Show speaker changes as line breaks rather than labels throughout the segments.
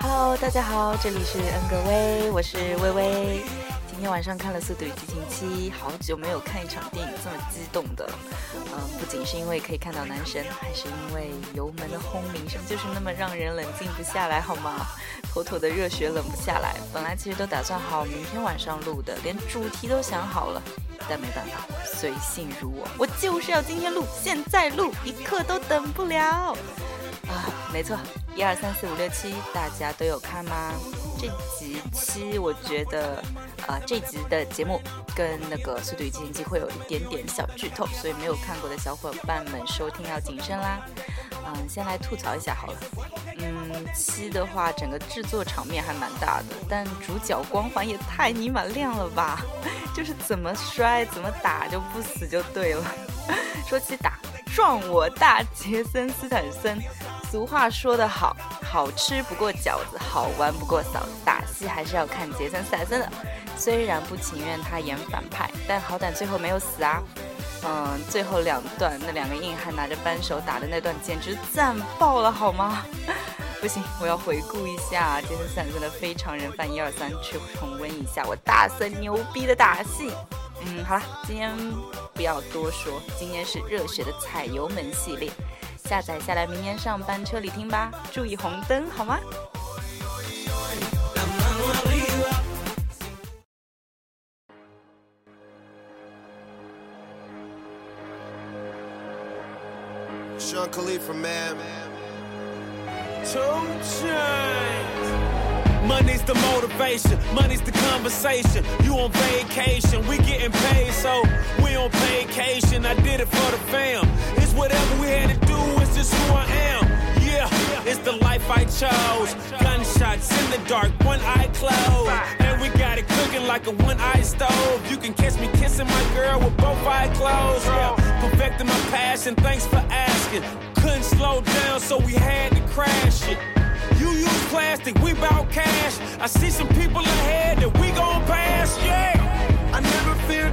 Hello，大家好，这里是恩格威，我是微微。今天晚上看了《速度与激情七》，好久没有看一场电影这么激动的。嗯，不仅是因为可以看到男神，还是因为油门的轰鸣声就是那么让人冷静不下来，好吗？妥妥的热血冷不下来。本来其实都打算好明天晚上录的，连主题都想好了，但没办法，随性如我，我就是要今天录，现在录，一刻都等不了。啊，没错，一二三四五六七，大家都有看吗？这集七，我觉得，啊，这集的节目跟那个《速度与激情七》会有一点点小剧透，所以没有看过的小伙伴们收听要谨慎啦。嗯，先来吐槽一下好了。嗯，七的话，整个制作场面还蛮大的，但主角光环也太尼玛亮了吧！就是怎么摔怎么打就不死就对了。说起打撞我大杰森斯坦森。俗话说得好，好吃不过饺子，好玩不过嫂子。打戏还是要看杰森·斯坦森的，虽然不情愿他演反派，但好歹最后没有死啊。嗯，最后两段那两个硬汉拿着扳手打的那段，简直赞爆了，好吗？不行，我要回顾一下杰森·斯坦森的《非常人贩》一二三，去重温一下我大森牛逼的打戏。嗯，好了，今天不要多说，今天是热血的踩油门系列。下载下来，明天上班车里听吧。注意红灯，好吗
？Sean Khalifa, man.
Two chains. Money's the motivation, money's the conversation. You on vacation, we getting paid, so we on vacation. I did it for the fam. It's whatever we had to do, it's just who I am. Yeah, it's the life I chose. Gunshots in the dark, one eye closed. And we got it cooking like a one eye stove. You can catch me kissing my girl with both eyes closed. Yeah, perfecting my passion, thanks for asking. Couldn't slow down, so we had to crash it. You use plastic, we bout cash. I see some people ahead that we gon' pass, yeah.
I never fear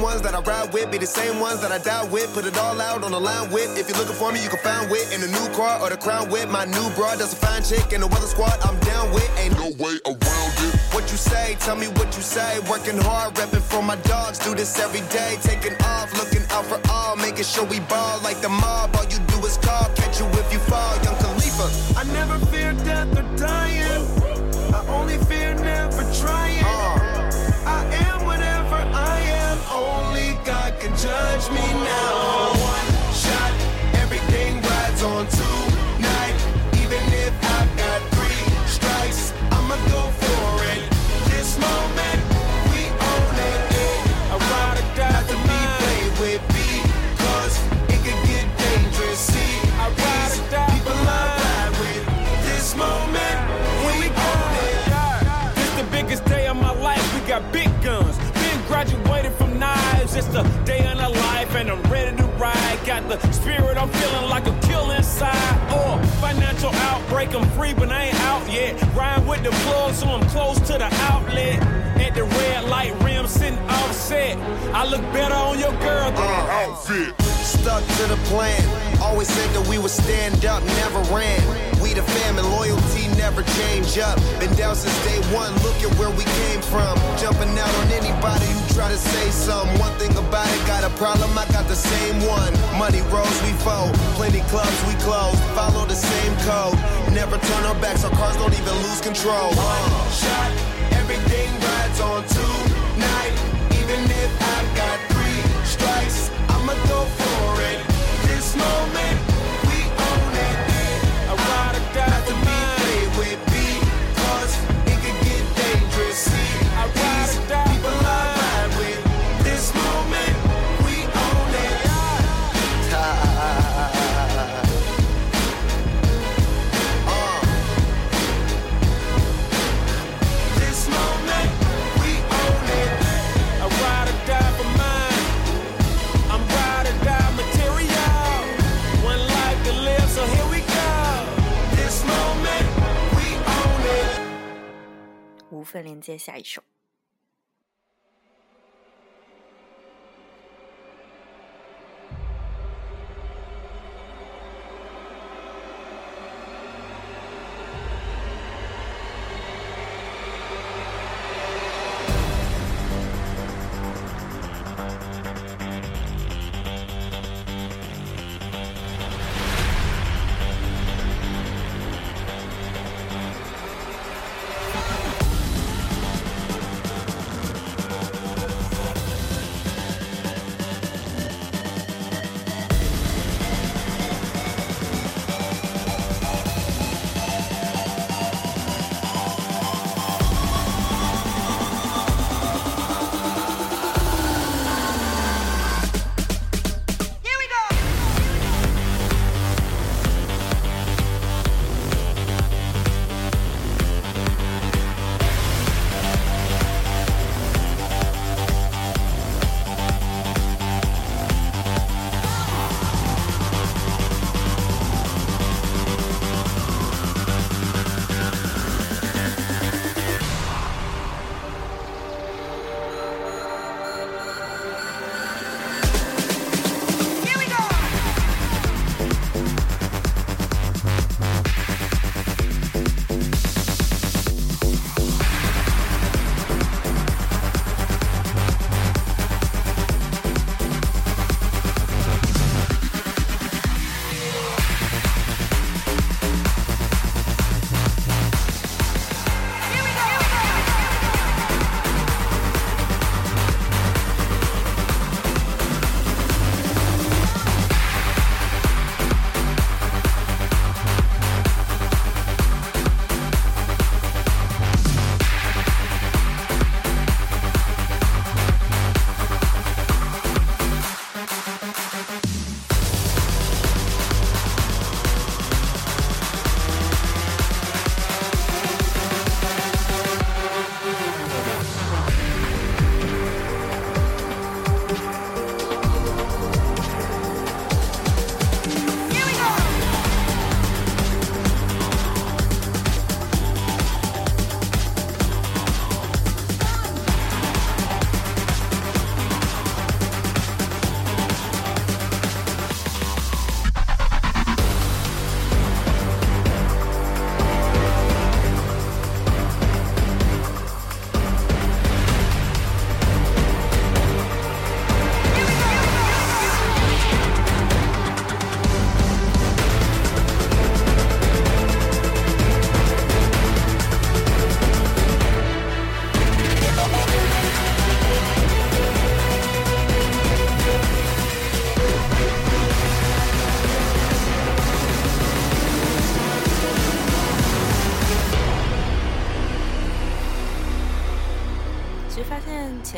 same ones that I ride with be the same ones that I die with. Put it all out on the line with. If you're looking for me, you can find wit in the new car or the crown with. My new broad, that's a fine chick. And the weather squad, I'm down with. Ain't no way around it. What you say, tell me what you say. Working hard, repping for my dogs. Do this every day. Taking off, looking out for all. Making sure we ball like the mob. All you do is call. Catch you if you fall. Young Khalifa. I never fear death or dying. I only fear never trying. I God can judge me now.
I'm feeling like a kill inside. Or financial outbreak, I'm free, but I ain't out yet. Ride with the plug, so I'm close to the outlet. At the red light rim, sitting offset. I look better on your girl than
Uh,
outfit.
Stuck to the plan. Always said that we would stand up, never ran. We the fam and loyalty never change up. Been down since day one, look at where we came from. Jumping out on anybody who try to say something. One thing about it, got a problem, I got the same one. Money rolls, we fold. Plenty clubs, we close. Follow the same code. Never turn our backs, our cars don't even lose control. Uh. One shot, everything rides on tonight. Even if I've
无缝连接下一首。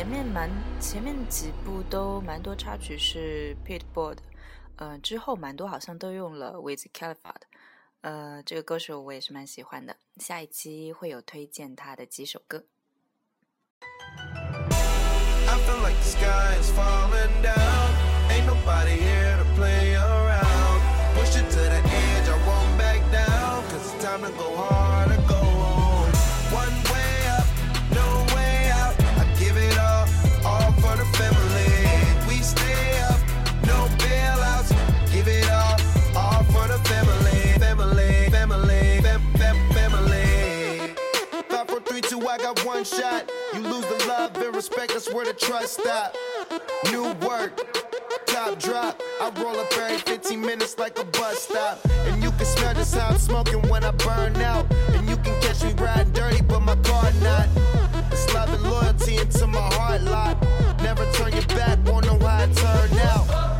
前面蛮前面几部都蛮多插曲是 Pitbull 的，呃，之后蛮多好像都用了 Wiz Khalifa 的，呃，这个歌手我也是蛮喜欢的，下一期会有推荐他的几首歌。
I feel like the I shot. You lose the love and respect, that's where the trust stop. New work, top drop. I roll up every 15 minutes like a bus stop. And you can smell just how I'm smoking when I burn out. And you can catch me riding dirty, but my car not. It's love and loyalty into my heart lot. Never turn your back, won't know how it turned out.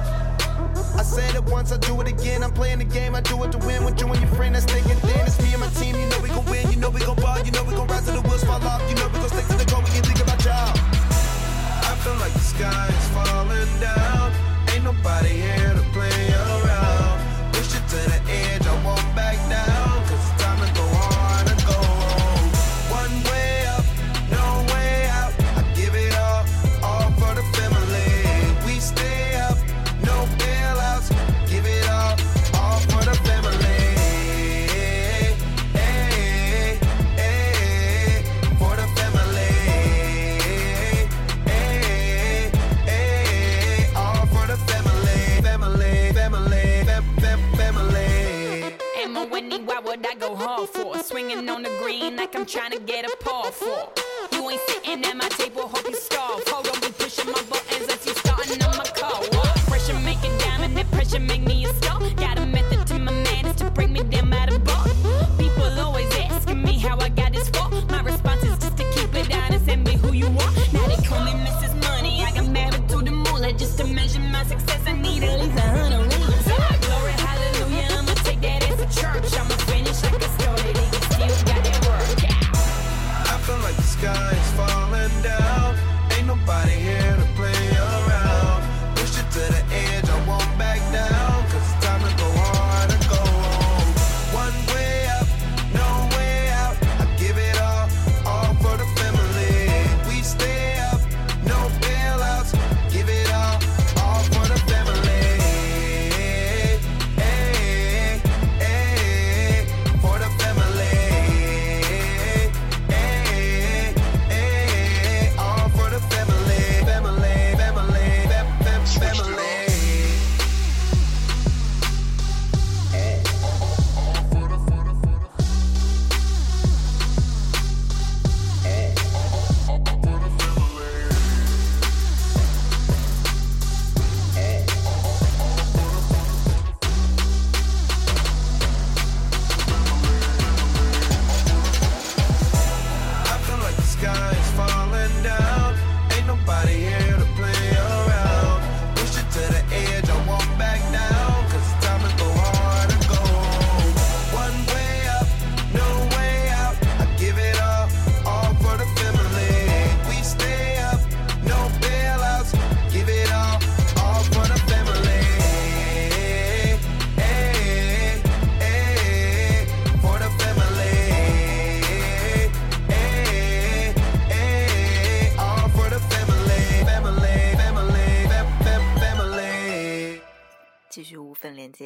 I said it once, I do it again. I'm playing the game, I do it to win. With you and your friend that's thinking thin. It's me and my team, you know we gon' win. You know we gon' ball, you know we gon' rise to the wheels fall off. You know we gon' stick to the goal, we can think about y'all. I feel like the sky is falling down. Ain't nobody here I need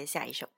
下一首。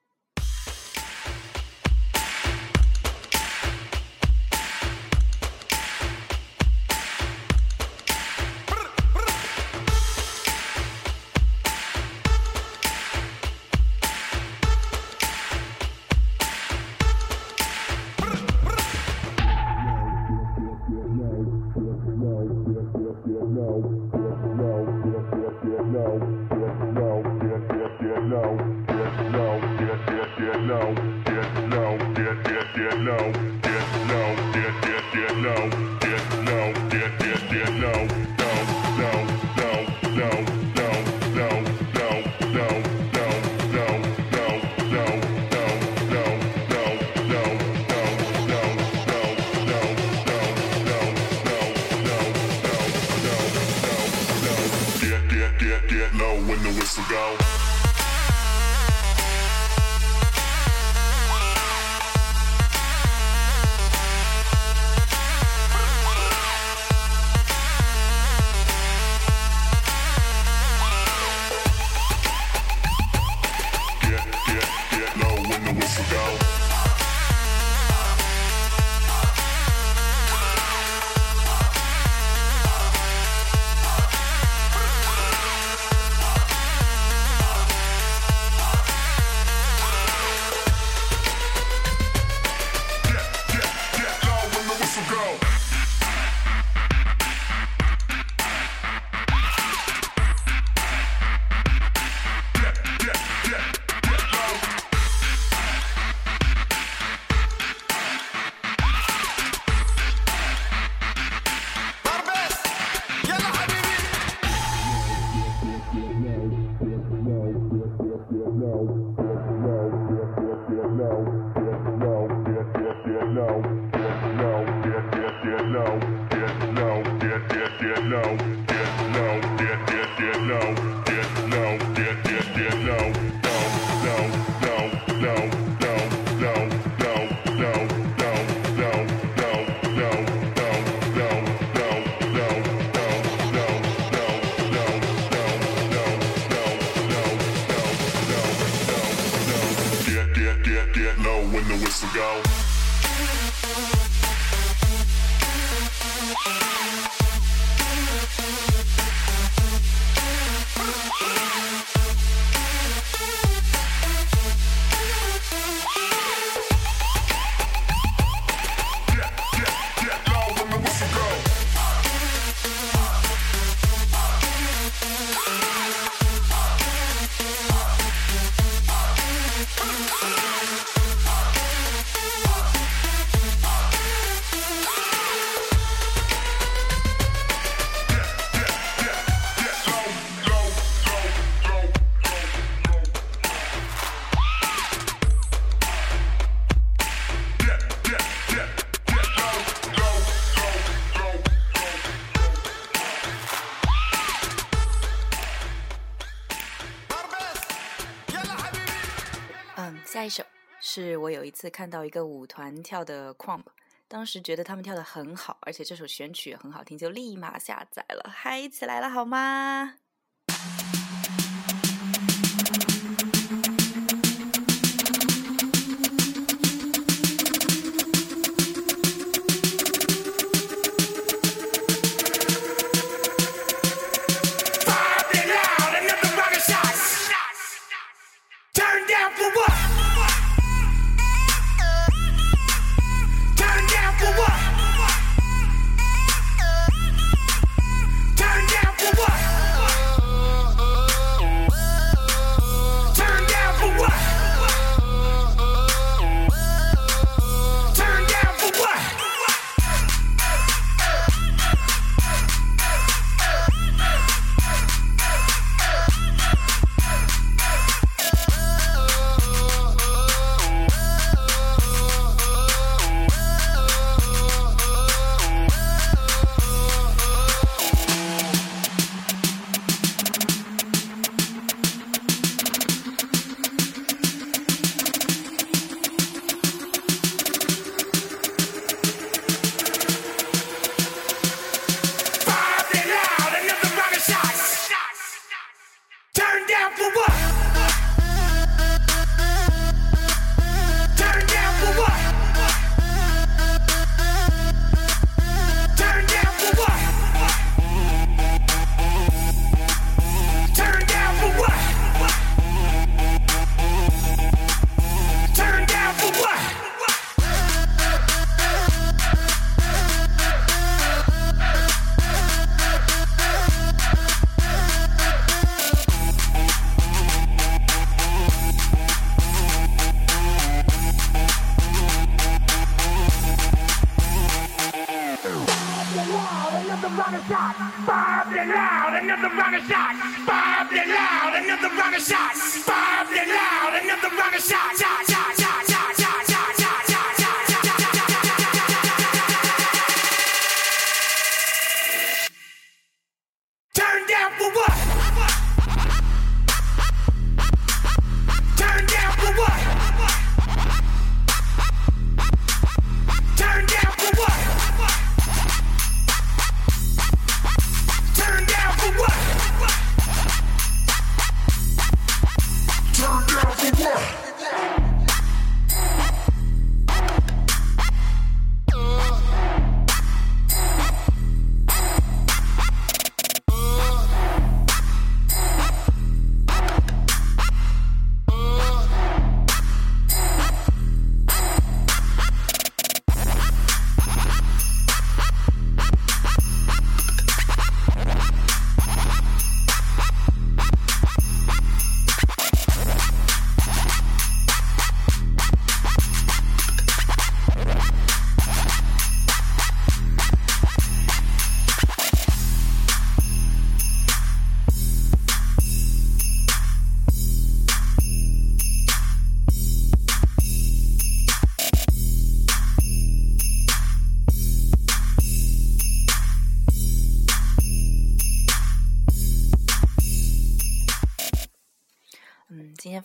是我有一次看到一个舞团跳的 Crump，当时觉得他们跳的很好，而且这首选曲也很好听，就立马下载了，嗨起来了好吗？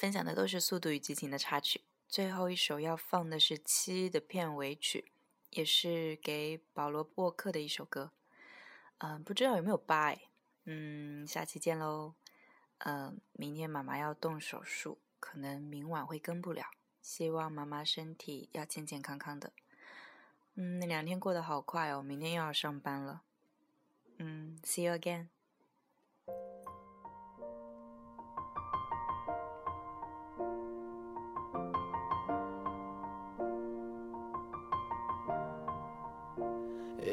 分享的都是《速度与激情》的插曲，最后一首要放的是七的片尾曲，也是给保罗·沃克的一首歌。嗯，不知道有没有八哎。嗯，下期见喽。嗯，明天妈妈要动手术，可能明晚会跟不了，希望妈妈身体要健健康康的。嗯，那两天过得好快哦，明天又要上班了。嗯，See you again。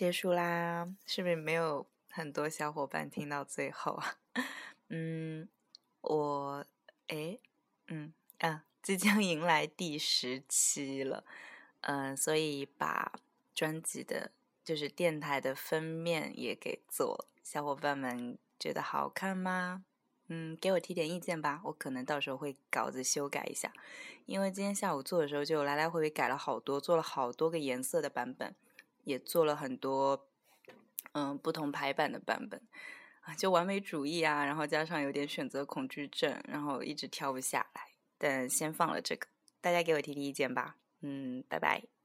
结束啦，是不是没有很多小伙伴听到最后啊？嗯，我诶，嗯啊，即将迎来第十期了，嗯、所以把专辑的，就是电台的封面也给做。小伙伴们觉得好看吗？嗯，给我提点意见吧，我可能到时候会稿子修改一下，因为今天下午做的时候就来来回回改了好多，做了好多个颜色的版本。也做了很多嗯不同排版的版本啊，就完美主义啊，然后加上有点选择恐惧症，然后一直挑不下来。但先放了这个，大家给我提提意见吧。嗯，拜拜。